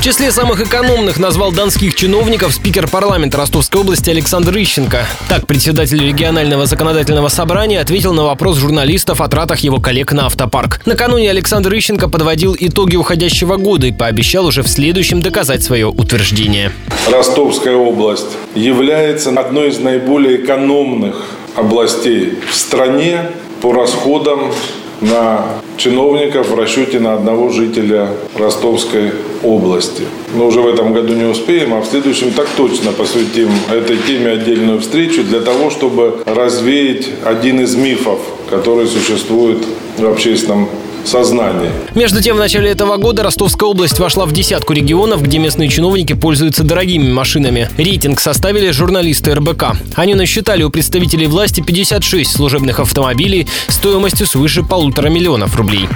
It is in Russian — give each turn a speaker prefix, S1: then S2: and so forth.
S1: В числе самых экономных назвал донских чиновников спикер парламента Ростовской области Александр Ищенко. Так, председатель регионального законодательного собрания ответил на вопрос журналистов о тратах его коллег на автопарк. Накануне Александр Ищенко подводил итоги уходящего года и пообещал уже в следующем доказать свое утверждение.
S2: Ростовская область является одной из наиболее экономных областей в стране по расходам на чиновников в расчете на одного жителя Ростовской области. Но уже в этом году не успеем, а в следующем так точно посвятим этой теме отдельную встречу для того, чтобы развеять один из мифов, который существует в общественном сознании.
S1: Между тем, в начале этого года Ростовская область вошла в десятку регионов, где местные чиновники пользуются дорогими машинами. Рейтинг составили журналисты РБК. Они насчитали у представителей власти 56 служебных автомобилей стоимостью свыше полутора миллионов рублей.